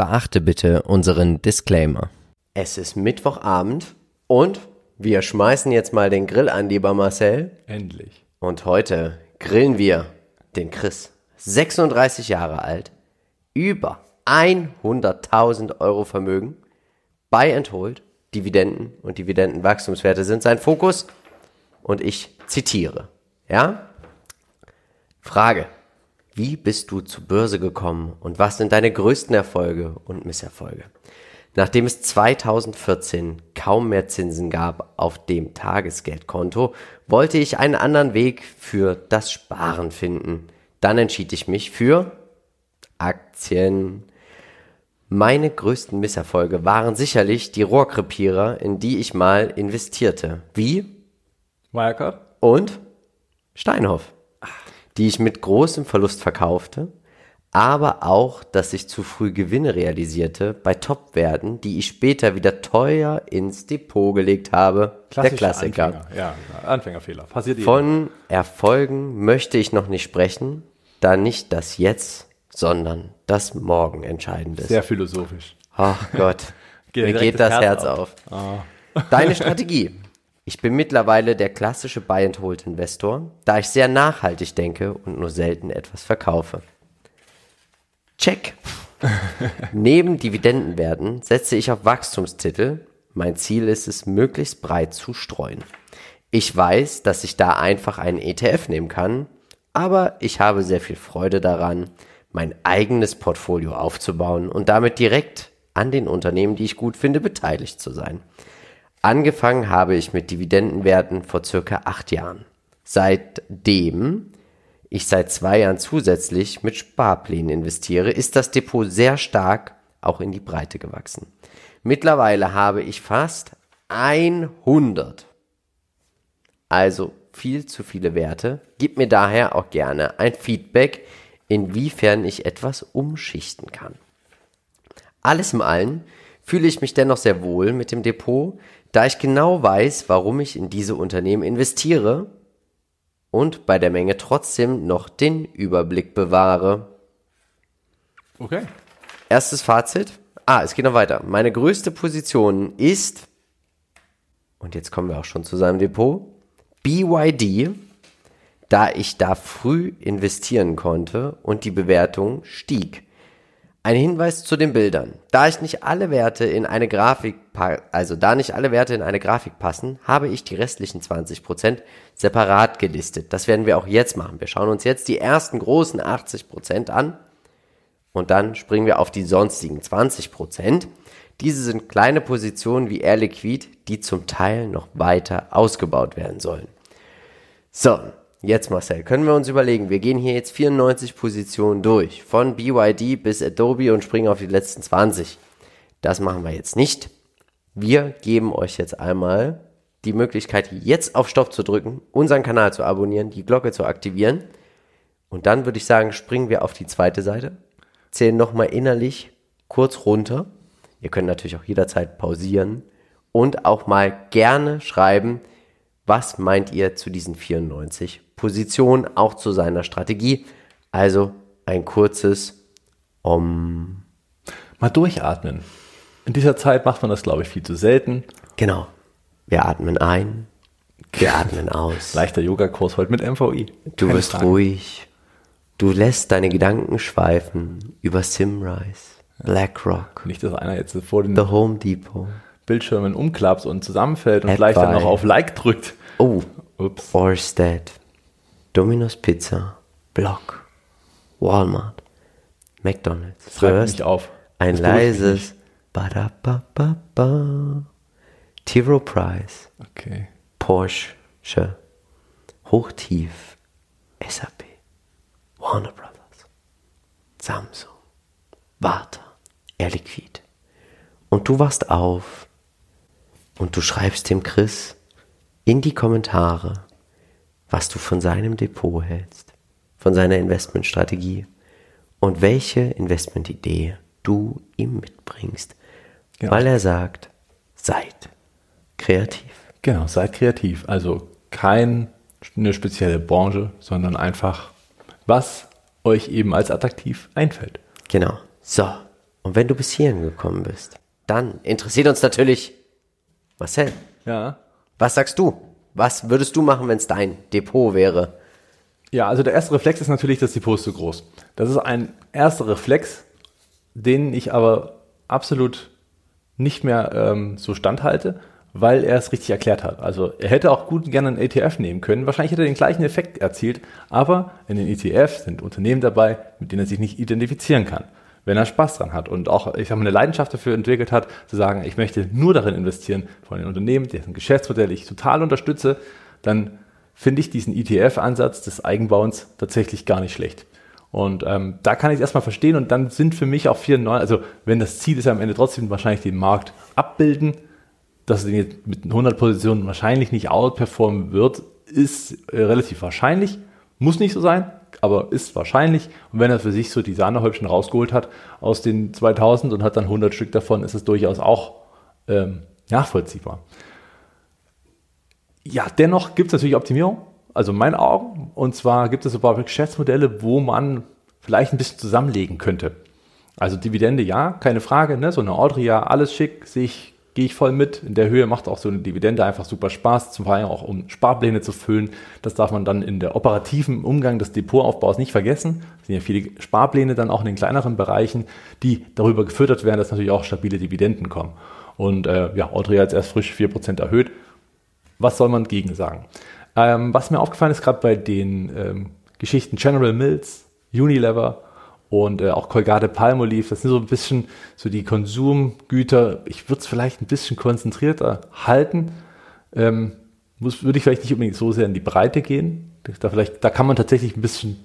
Beachte bitte unseren Disclaimer. Es ist Mittwochabend und wir schmeißen jetzt mal den Grill an, lieber Marcel. Endlich. Und heute grillen wir den Chris. 36 Jahre alt, über 100.000 Euro Vermögen, Buy and Hold, Dividenden und Dividendenwachstumswerte sind sein Fokus. Und ich zitiere. Ja? Frage. Wie bist du zur Börse gekommen und was sind deine größten Erfolge und Misserfolge? Nachdem es 2014 kaum mehr Zinsen gab auf dem Tagesgeldkonto, wollte ich einen anderen Weg für das Sparen finden. Dann entschied ich mich für Aktien. Meine größten Misserfolge waren sicherlich die Rohrkrepierer, in die ich mal investierte. Wie? Wirecard? Und Steinhoff die ich mit großem Verlust verkaufte, aber auch, dass ich zu früh Gewinne realisierte bei Top-Werten, die ich später wieder teuer ins Depot gelegt habe. Klassische der Klassiker. Anfänger. Ja, Anfängerfehler. Passiert jedem. Von Erfolgen möchte ich noch nicht sprechen, da nicht das Jetzt, sondern das Morgen entscheidend ist. Sehr philosophisch. Ach Gott, Geht mir geht das Herz Herz auf. auf. Deine Strategie. Ich bin mittlerweile der klassische Buy-and-Hold-Investor, da ich sehr nachhaltig denke und nur selten etwas verkaufe. Check. Neben Dividendenwerten setze ich auf Wachstumstitel. Mein Ziel ist es, möglichst breit zu streuen. Ich weiß, dass ich da einfach einen ETF nehmen kann, aber ich habe sehr viel Freude daran, mein eigenes Portfolio aufzubauen und damit direkt an den Unternehmen, die ich gut finde, beteiligt zu sein. Angefangen habe ich mit Dividendenwerten vor circa acht Jahren. Seitdem ich seit zwei Jahren zusätzlich mit Sparplänen investiere, ist das Depot sehr stark auch in die Breite gewachsen. Mittlerweile habe ich fast 100. Also viel zu viele Werte. Gib mir daher auch gerne ein Feedback, inwiefern ich etwas umschichten kann. Alles im Allen fühle ich mich dennoch sehr wohl mit dem Depot, da ich genau weiß, warum ich in diese Unternehmen investiere und bei der Menge trotzdem noch den Überblick bewahre. Okay. Erstes Fazit. Ah, es geht noch weiter. Meine größte Position ist, und jetzt kommen wir auch schon zu seinem Depot, BYD, da ich da früh investieren konnte und die Bewertung stieg. Ein Hinweis zu den Bildern. Da ich nicht alle Werte in eine Grafik, also da nicht alle Werte in eine Grafik passen, habe ich die restlichen 20% separat gelistet. Das werden wir auch jetzt machen. Wir schauen uns jetzt die ersten großen 80% an und dann springen wir auf die sonstigen 20%. Diese sind kleine Positionen wie Air Liquid, die zum Teil noch weiter ausgebaut werden sollen. So, Jetzt Marcel, können wir uns überlegen, wir gehen hier jetzt 94 Positionen durch, von BYD bis Adobe und springen auf die letzten 20. Das machen wir jetzt nicht. Wir geben euch jetzt einmal die Möglichkeit, jetzt auf Stopp zu drücken, unseren Kanal zu abonnieren, die Glocke zu aktivieren. Und dann würde ich sagen, springen wir auf die zweite Seite, zählen nochmal innerlich kurz runter. Ihr könnt natürlich auch jederzeit pausieren und auch mal gerne schreiben, was meint ihr zu diesen 94 Positionen, auch zu seiner Strategie? Also ein kurzes Om. Mal durchatmen. In dieser Zeit macht man das, glaube ich, viel zu selten. Genau. Wir atmen ein, wir atmen aus. Leichter Yogakurs heute mit MVI. Du Keine wirst Frage. ruhig. Du lässt deine Gedanken schweifen über Simrise, BlackRock, Nicht, dass einer jetzt vor den The Home Depot. Bildschirmen umklappt und zusammenfällt und Advice. gleich dann noch auf Like drückt. Oh, Ups. Orsted, Domino's Pizza, Block, Walmart, McDonald's. First, mich auf. ein leises Badabababa, Tiro Price, Okay. Porsche, Hochtief, SAP, Warner Brothers, Samsung, Warta, Air Liquid. Und du wachst auf. Und du schreibst dem Chris in die Kommentare, was du von seinem Depot hältst, von seiner Investmentstrategie und welche Investmentidee du ihm mitbringst, Genau. weil er sagt, seid kreativ. Genau, seid kreativ. Also keine spezielle Branche, sondern einfach, was euch eben als attraktiv einfällt. Genau. So, und Und wenn du bis hierhin gekommen bist, dann interessiert uns natürlich, Marcel, Ja. was sagst du? Was würdest du machen, wenn es dein Depot wäre? Ja, also der erste Reflex ist natürlich, das Depot ist zu groß. Das ist ein erster Reflex, den ich aber absolut nicht mehr ähm, so standhalte, weil er es richtig erklärt hat. Also er hätte auch gut gerne einen ETF nehmen können. Wahrscheinlich hätte er den gleichen Effekt erzielt, aber in den ETFs sind Unternehmen dabei, mit denen er sich nicht identifizieren kann. Wenn er Spaß dran hat und auch, ich sag mal, eine Leidenschaft dafür entwickelt hat, zu sagen, ich möchte nur darin investieren von den Unternehmen, deren Geschäftsmodell ich total unterstütze, dann finde ich diesen ETF-Ansatz des Eigenbauens tatsächlich gar nicht schlecht. Und ähm, da kann ich es erstmal verstehen und dann sind für mich auch 94, also wenn das Ziel ist am Ende trotzdem wahrscheinlich den Markt abbilden, dass er den jetzt mit 100 Positionen wahrscheinlich nicht outperformen wird, ist äh, relativ wahrscheinlich. Muss nicht so sein, aber ist wahrscheinlich. Und wenn er für sich so die Sahnehäubchen rausgeholt hat aus den 2000 und hat dann 100 Stück davon, ist es durchaus auch ähm, nachvollziehbar. Ja, dennoch gibt es natürlich Optimierung, also in meinen Augen. Und zwar gibt es ein paar Geschäftsmodelle, wo man vielleicht ein bisschen zusammenlegen könnte. Also Dividende, ja, keine Frage. Ne? So eine Audria, alles schick, sehe ich, gehe ich voll mit. In der Höhe macht auch so eine Dividende einfach super Spaß, zum Beispiel auch um Sparpläne zu füllen. Das darf man dann in der operativen Umgang des Depotaufbaus nicht vergessen. Es sind ja viele Sparpläne dann auch in den kleineren Bereichen, die darüber gefüttert werden, dass natürlich auch stabile Dividenden kommen. Und äh, ja, Audria hat erst frisch 4% erhöht. Was soll man gegen sagen? Ähm, was mir aufgefallen ist, gerade bei den ähm, Geschichten General Mills, Unilever und äh, auch Colgate Palmolive, das sind so ein bisschen so die Konsumgüter. Ich würde es vielleicht ein bisschen konzentrierter halten. Ähm, würde ich vielleicht nicht unbedingt so sehr in die Breite gehen. Da, vielleicht, da kann man tatsächlich ein bisschen,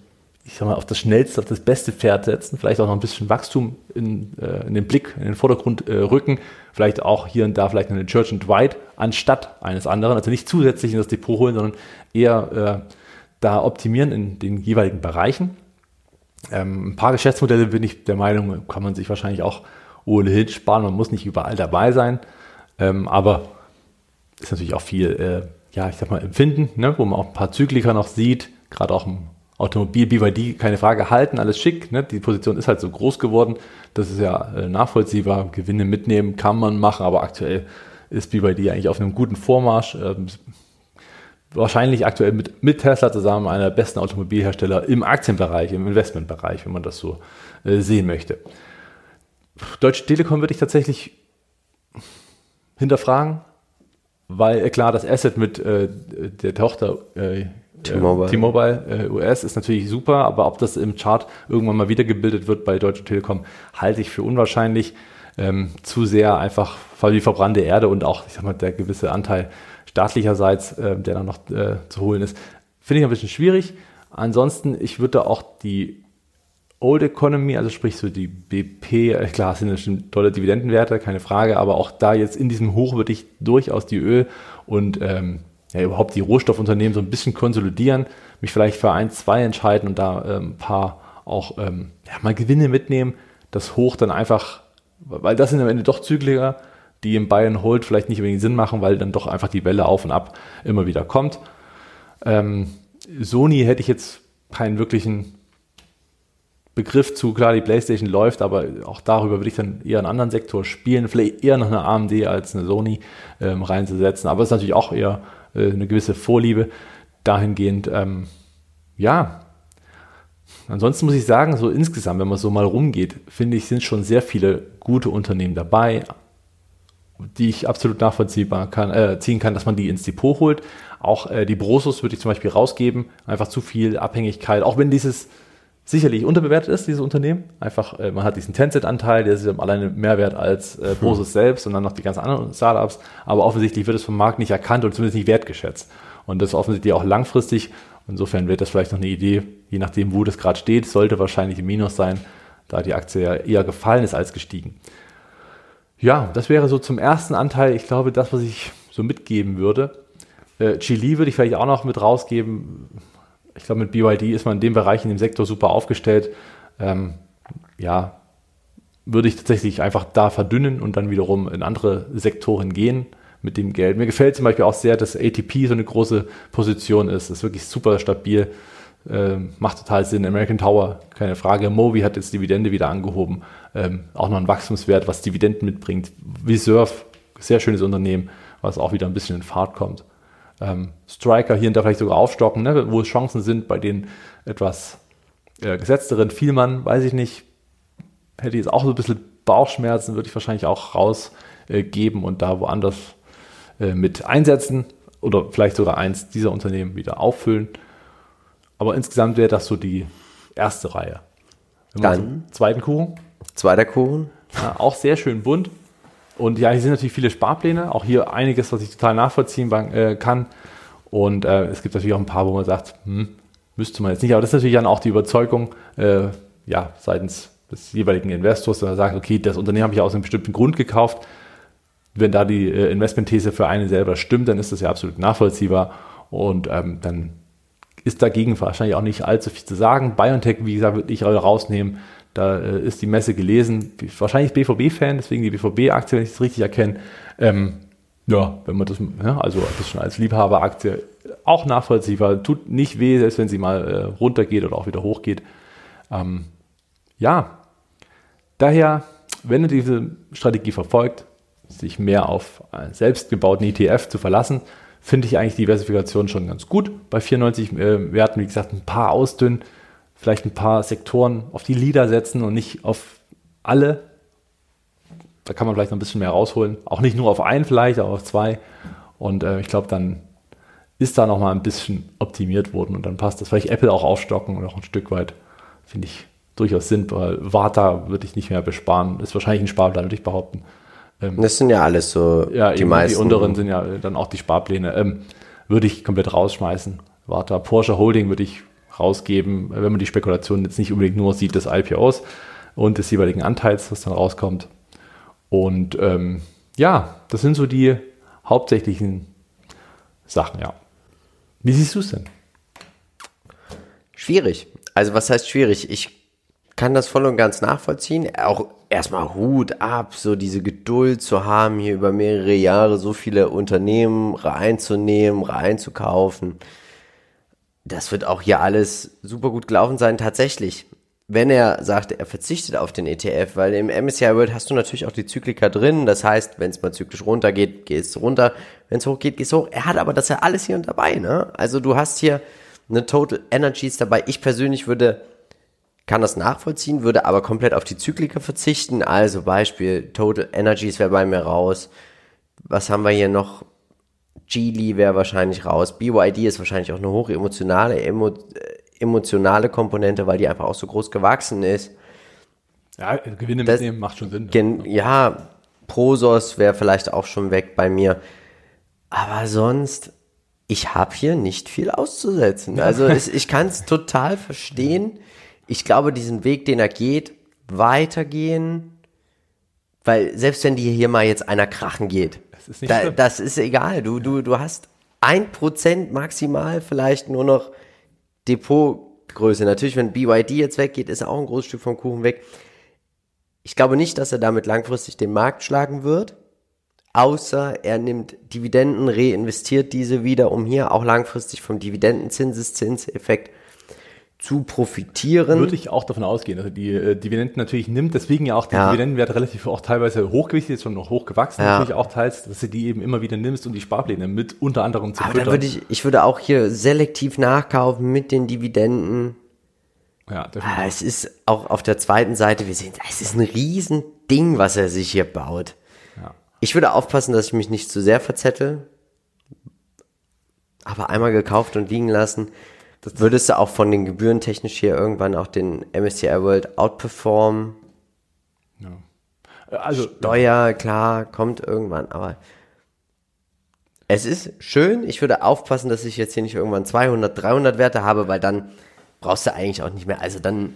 ich sag mal, auf das schnellste, auf das beste Pferd setzen. Vielleicht auch noch ein bisschen Wachstum in, äh, in den Blick, in den Vordergrund äh, rücken. Vielleicht auch hier und da vielleicht eine Church and Dwight anstatt eines anderen. Also nicht zusätzlich in das Depot holen, sondern eher äh, da optimieren in den jeweiligen Bereichen. Ähm, ein paar Geschäftsmodelle bin ich der Meinung, kann man sich wahrscheinlich auch ohnehin sparen. Man muss nicht überall dabei sein. Ähm, aber ist natürlich auch viel, äh, ja, ich sag mal, Empfinden, ne, wo man auch ein paar Zykliker noch sieht, gerade auch im Automobil, BYD, keine Frage, halten, alles schick. Ne? Die Position ist halt so groß geworden. Das ist ja äh, nachvollziehbar. Gewinne mitnehmen kann man machen, aber aktuell ist BYD eigentlich auf einem guten Vormarsch. Ähm, wahrscheinlich aktuell mit, mit Tesla zusammen einer der besten Automobilhersteller im Aktienbereich, im Investmentbereich, wenn man das so äh, sehen möchte. Deutsche Telekom würde ich tatsächlich hinterfragen, weil äh, klar, das Asset mit äh, der Tochter äh, T-Mobile. T-Mobile äh, US ist natürlich super, aber ob das im Chart irgendwann mal wiedergebildet wird bei Deutsche Telekom, halte ich für unwahrscheinlich. Ähm, zu sehr einfach wie verbrannte Erde und auch, ich sag mal, der gewisse Anteil staatlicherseits, äh, der dann noch äh, zu holen ist, finde ich ein bisschen schwierig. Ansonsten, ich würde auch die Old Economy, also sprich so die BP, äh, klar, sind natürlich tolle Dividendenwerte, keine Frage, aber auch da jetzt in diesem Hoch würde ich durchaus die Öl und ähm, ja, überhaupt die Rohstoffunternehmen so ein bisschen konsolidieren, mich vielleicht für ein, zwei entscheiden und da ähm, ein paar auch ähm, ja, mal Gewinne mitnehmen, das Hoch dann einfach, weil das sind am Ende doch Zykliker, die im Bayern Hold vielleicht nicht unbedingt Sinn machen, weil dann doch einfach die Welle auf und ab immer wieder kommt. Ähm, Sony hätte ich jetzt keinen wirklichen Begriff zu, klar, die PlayStation läuft, aber auch darüber würde ich dann eher einen anderen Sektor spielen, vielleicht eher noch eine AMD als eine Sony ähm, reinzusetzen, aber es ist natürlich auch eher äh, eine gewisse Vorliebe dahingehend. Ähm, ja, ansonsten muss ich sagen, so insgesamt, wenn man so mal rumgeht, finde ich, sind schon sehr viele gute Unternehmen dabei, die ich absolut nachvollziehbar kann, äh, ziehen kann, dass man die ins Depot holt. Auch äh, die Brosus würde ich zum Beispiel rausgeben, einfach zu viel Abhängigkeit, auch wenn dieses sicherlich unterbewertet ist, dieses Unternehmen. Einfach, äh, man hat diesen Tencent-Anteil, der ist alleine mehr wert als äh, Brosus hm. selbst und dann noch die ganzen anderen Startups. Aber offensichtlich wird es vom Markt nicht erkannt und zumindest nicht wertgeschätzt. Und das ist offensichtlich auch langfristig. Insofern wird das vielleicht noch eine Idee, je nachdem, wo das gerade steht, sollte wahrscheinlich im Minus sein, da die Aktie ja eher gefallen ist als gestiegen. Ja, das wäre so zum ersten Anteil, ich glaube, das, was ich so mitgeben würde. Äh, Chili würde ich vielleicht auch noch mit rausgeben ich glaube, mit BYD ist man in dem Bereich, in dem Sektor super aufgestellt. Ähm, ja, würde ich tatsächlich einfach da verdünnen und dann wiederum in andere Sektoren gehen mit dem Geld. Mir gefällt zum Beispiel auch sehr, dass ATP so eine große Position ist. Das ist wirklich super stabil. ähm, macht total Sinn. American Tower, keine Frage. Movi hat jetzt Dividende wieder angehoben. Ähm, auch noch ein Wachstumswert, was Dividenden mitbringt. Reserve, sehr schönes Unternehmen, was auch wieder ein bisschen in Fahrt kommt. Ähm, Striker hier und da vielleicht sogar aufstocken, ne, wo es Chancen sind bei den etwas äh, gesetzteren. Vielmann, weiß ich nicht, hätte ich jetzt auch so ein bisschen Bauchschmerzen, würde ich wahrscheinlich auch rausgeben äh, und da woanders äh, mit einsetzen oder vielleicht sogar eins dieser Unternehmen wieder auffüllen. Aber insgesamt wäre das so die erste Reihe. Dann zweiten Kuchen. Zweiter Kuchen. Ja, auch sehr schön bunt. Und ja, hier sind natürlich viele Sparpläne. Auch hier einiges, was ich total nachvollziehen äh, kann. Und äh, es gibt natürlich auch ein paar, wo man sagt, hm, müsste man jetzt nicht. Aber das ist natürlich dann auch die Überzeugung, äh, ja, seitens des jeweiligen Investors, der sagt, okay, das Unternehmen habe ich aus einem bestimmten Grund gekauft. Wenn da die äh, Investmentthese für einen selber stimmt, dann ist das ja absolut nachvollziehbar. Und ähm, dann ist dagegen wahrscheinlich auch nicht allzu viel zu sagen. BioNTech, wie gesagt, würde ich rausnehmen. Da äh, ist die Messe gelesen. Wahrscheinlich BVB-Fan, deswegen die BVB-Aktie, wenn ich es richtig erkenne. Ähm, ja, wenn man das, ja, also das schon als Liebhaberaktie auch nachvollziehbar. Tut nicht weh, selbst wenn sie mal äh, runtergeht oder auch wieder hochgeht. Ähm, ja, daher, wenn ihr diese Strategie verfolgt, sich mehr auf einen selbstgebauten ETF zu verlassen, finde ich eigentlich Diversifikation schon ganz gut. Bei 94 äh, Werten, wie gesagt, ein paar ausdünnen, vielleicht ein paar Sektoren auf die Leader setzen und nicht auf alle. Da kann man vielleicht noch ein bisschen mehr rausholen. Auch nicht nur auf einen vielleicht, aber auf zwei. Und äh, ich glaube, dann ist da noch mal ein bisschen optimiert worden und dann passt das. Vielleicht Apple auch aufstocken und auch ein Stück weit, finde ich durchaus sinnvoll. Warta würde ich nicht mehr besparen. Ist wahrscheinlich ein Sparplan, würde ich behaupten. Ähm, das sind ja alles so ja, die meisten. Die unteren sind ja dann auch die Sparpläne. Ähm, würde ich komplett rausschmeißen. Warte, Porsche Holding würde ich rausgeben, wenn man die Spekulation jetzt nicht unbedingt nur sieht des IPOs und des jeweiligen Anteils, was dann rauskommt. Und ähm, ja, das sind so die hauptsächlichen Sachen, ja. Wie siehst du es denn? Schwierig. Also was heißt schwierig? Ich kann das voll und ganz nachvollziehen. Auch erstmal Hut ab, so diese Geduld zu haben, hier über mehrere Jahre so viele Unternehmen reinzunehmen, reinzukaufen. Das wird auch hier alles super gut gelaufen sein, tatsächlich. Wenn er sagt, er verzichtet auf den ETF, weil im MSCI World hast du natürlich auch die Zyklika drin. Das heißt, wenn es mal zyklisch runtergeht, geht es runter. Wenn es hochgeht, geht es hoch. Er hat aber das ja alles hier und dabei, ne? Also du hast hier eine Total Energies dabei. Ich persönlich würde kann das nachvollziehen, würde aber komplett auf die Zyklika verzichten. Also Beispiel Total Energies wäre bei mir raus. Was haben wir hier noch? Geely wäre wahrscheinlich raus. BYD ist wahrscheinlich auch eine hochemotionale emo, äh, emotionale Komponente, weil die einfach auch so groß gewachsen ist. Ja, Gewinne das, mitnehmen macht schon Sinn. Gen, ja, Prosos wäre vielleicht auch schon weg bei mir. Aber sonst, ich habe hier nicht viel auszusetzen. Also es, ich kann es total verstehen ich glaube, diesen Weg, den er geht, weitergehen, weil selbst wenn dir hier mal jetzt einer krachen geht, das ist, da, das ist egal. Du, du, du hast ein Prozent maximal vielleicht nur noch Depotgröße. Natürlich, wenn BYD jetzt weggeht, ist auch ein großes Stück vom Kuchen weg. Ich glaube nicht, dass er damit langfristig den Markt schlagen wird, außer er nimmt Dividenden, reinvestiert diese wieder, um hier auch langfristig vom Dividendenzinseszinseffekt zu profitieren. Würde ich auch davon ausgehen, dass er die äh, Dividenden natürlich nimmt, deswegen ja auch der ja. Dividendenwert relativ auch teilweise hochgewichtet, ist schon noch hochgewachsen, ja. natürlich auch teils, dass du die eben immer wieder nimmst und die Sparpläne mit unter anderem zu Aber füttern. würde ich, ich würde auch hier selektiv nachkaufen mit den Dividenden. Ja, definitiv. Ah, es ist auch auf der zweiten Seite, wir sehen, es ist ein Riesending, was er sich hier baut. Ja. Ich würde aufpassen, dass ich mich nicht zu sehr verzettel. Aber einmal gekauft und liegen lassen. Das Würdest du auch von den Gebühren technisch hier irgendwann auch den MSCI World outperformen? Ja. Also, Steuer, klar, kommt irgendwann, aber es ist schön. Ich würde aufpassen, dass ich jetzt hier nicht irgendwann 200, 300 Werte habe, weil dann brauchst du eigentlich auch nicht mehr. Also dann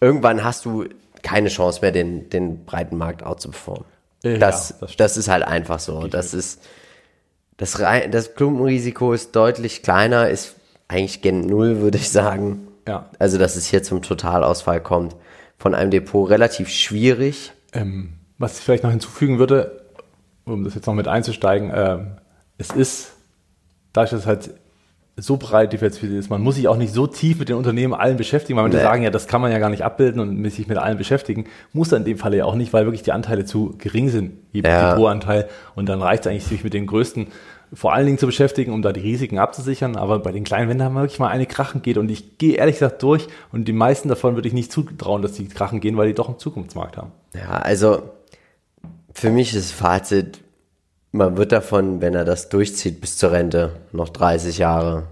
irgendwann hast du keine Chance mehr, den, den breiten Markt outzuperformen. Ja, das, das, das, ist halt einfach so. Das ist, das, das Klumpenrisiko ist deutlich kleiner, ist eigentlich gen Null, würde ich sagen. Ja. Also, dass es hier zum Totalausfall kommt von einem Depot, relativ schwierig. Ähm, was ich vielleicht noch hinzufügen würde, um das jetzt noch mit einzusteigen, ähm, es ist, dadurch, dass es halt so breit diversifiziert ist. Man muss sich auch nicht so tief mit den Unternehmen allen beschäftigen, weil man nee. sagen, ja, das kann man ja gar nicht abbilden und sich mit allen beschäftigen. Muss er in dem Fall ja auch nicht, weil wirklich die Anteile zu gering sind, je ja. Depotanteil. Und dann reicht es eigentlich, sich mit den größten vor allen Dingen zu beschäftigen, um da die Risiken abzusichern. Aber bei den kleinen, wenn da wirklich mal eine krachen geht und ich gehe ehrlich gesagt durch und die meisten davon würde ich nicht zutrauen, dass die krachen gehen, weil die doch einen Zukunftsmarkt haben. Ja, also für mich ist Fazit, man wird davon, wenn er das durchzieht bis zur Rente, noch 30 Jahre.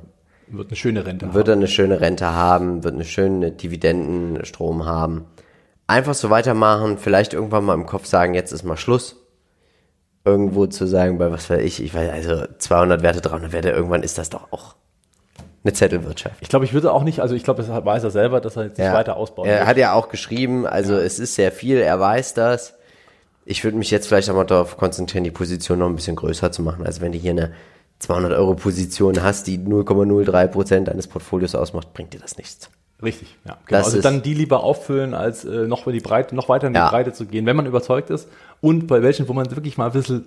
Wird eine schöne Rente haben. Wird er eine schöne Rente haben, wird eine schöne Dividendenstrom haben. Einfach so weitermachen, vielleicht irgendwann mal im Kopf sagen, jetzt ist mal Schluss. Irgendwo zu sagen, bei was weiß ich, ich weiß, also 200 Werte, 300 Werte, irgendwann ist das doch auch eine Zettelwirtschaft. Ich glaube, ich würde auch nicht, also ich glaube, das weiß er selber, dass er jetzt nicht ja. weiter ausbaut. Er wird. hat ja auch geschrieben, also ja. es ist sehr viel, er weiß das ich würde mich jetzt vielleicht auch mal darauf konzentrieren, die Position noch ein bisschen größer zu machen. Also wenn du hier eine 200 Euro Position hast, die 0,03 Prozent deines Portfolios ausmacht, bringt dir das nichts. Richtig, ja. Genau. also dann die lieber auffüllen, als äh, noch, in die Breite, noch weiter in die ja. Breite zu gehen, wenn man überzeugt ist. Und bei welchen, wo man wirklich mal ein bisschen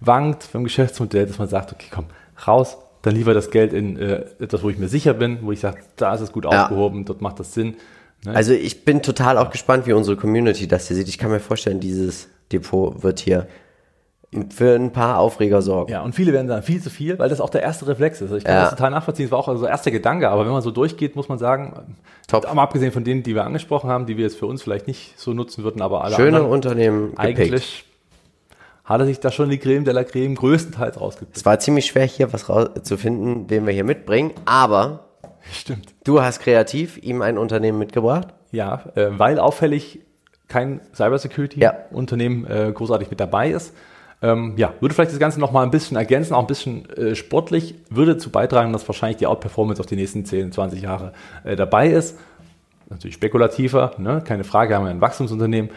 wankt vom Geschäftsmodell, dass man sagt, okay, komm, raus, dann lieber das Geld in äh, etwas, wo ich mir sicher bin, wo ich sage, da ist es gut ja. aufgehoben, dort macht das Sinn. Ne? Also ich bin total auch gespannt, wie unsere Community das hier sieht. Ich kann mir vorstellen, dieses Depot wird hier für ein paar Aufreger sorgen. Ja, und viele werden sagen, viel zu viel, weil das auch der erste Reflex ist. Ich kann ja. das total nachvollziehen, das war auch also der erste Gedanke, aber wenn man so durchgeht, muss man sagen, Top. mal abgesehen von denen, die wir angesprochen haben, die wir jetzt für uns vielleicht nicht so nutzen würden, aber alle Schöne anderen, Unternehmen eigentlich gepickt. hat er sich da schon die Creme de la Creme größtenteils rausgepickt. Es war ziemlich schwer, hier was zu finden, den wir hier mitbringen, aber Stimmt. Du hast kreativ ihm ein Unternehmen mitgebracht? Ja, äh, weil auffällig kein Cybersecurity-Unternehmen ja. äh, großartig mit dabei ist. Ähm, ja, würde vielleicht das Ganze noch mal ein bisschen ergänzen, auch ein bisschen äh, sportlich, würde dazu beitragen, dass wahrscheinlich die Outperformance auf die nächsten 10, 20 Jahre äh, dabei ist. Natürlich spekulativer, ne? keine Frage, haben wir ein Wachstumsunternehmen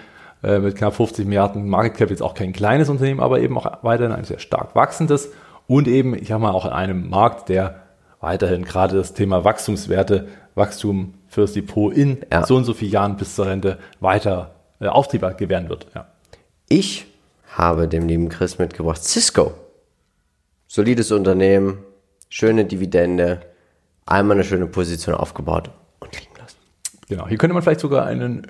äh, mit knapp 50 Milliarden Market Cap, jetzt auch kein kleines Unternehmen, aber eben auch weiterhin ein sehr stark wachsendes und eben, ich habe mal, auch in einem Markt, der weiterhin gerade das Thema Wachstumswerte, Wachstum fürs Depot in ja. so und so vielen Jahren bis zur Rente weiter äh, Auftrieb gewähren wird. Ja. Ich habe dem lieben Chris mitgebracht Cisco. Solides Unternehmen, schöne Dividende, einmal eine schöne Position aufgebaut und liegen lassen. Genau, hier könnte man vielleicht sogar einen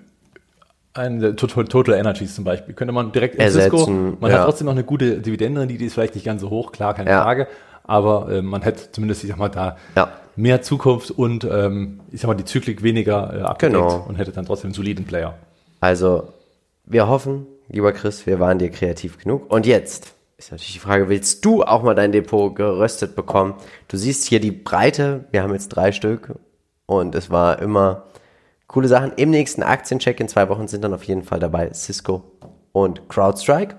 ein Total Energies zum Beispiel. Könnte man direkt in Ersetzen, Cisco, man ja. hat trotzdem noch eine gute Dividende, die ist vielleicht nicht ganz so hoch, klar, keine ja. Frage, aber äh, man hätte zumindest, ich sag mal, da ja. mehr Zukunft und ähm, ich sag mal, die Zyklik weniger äh, abgedeckt genau. und hätte dann trotzdem einen soliden Player. Also, wir hoffen, lieber Chris, wir waren dir kreativ genug. Und jetzt ist natürlich die Frage, willst du auch mal dein Depot geröstet bekommen? Du siehst hier die Breite, wir haben jetzt drei Stück und es war immer coole Sachen. Im nächsten Aktiencheck in zwei Wochen sind dann auf jeden Fall dabei Cisco und CrowdStrike.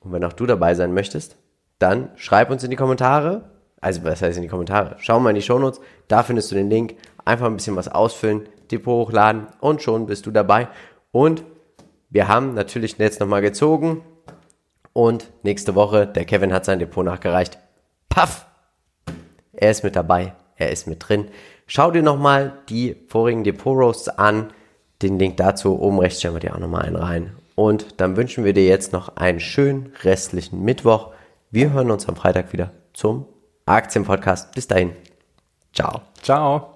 Und wenn auch du dabei sein möchtest, dann schreib uns in die Kommentare. Also, was heißt in die Kommentare? Schau mal in die Shownotes, da findest du den Link. Einfach ein bisschen was ausfüllen, Depot hochladen und schon bist du dabei. Und wir haben natürlich jetzt nochmal gezogen. Und nächste Woche, der Kevin hat sein Depot nachgereicht. Paff! Er ist mit dabei, er ist mit drin. Schau dir nochmal die vorigen Depot-Roasts an. Den Link dazu oben rechts stellen wir dir auch nochmal einen rein. Und dann wünschen wir dir jetzt noch einen schönen restlichen Mittwoch. Wir hören uns am Freitag wieder zum Aktienpodcast. Bis dahin. Ciao. Ciao.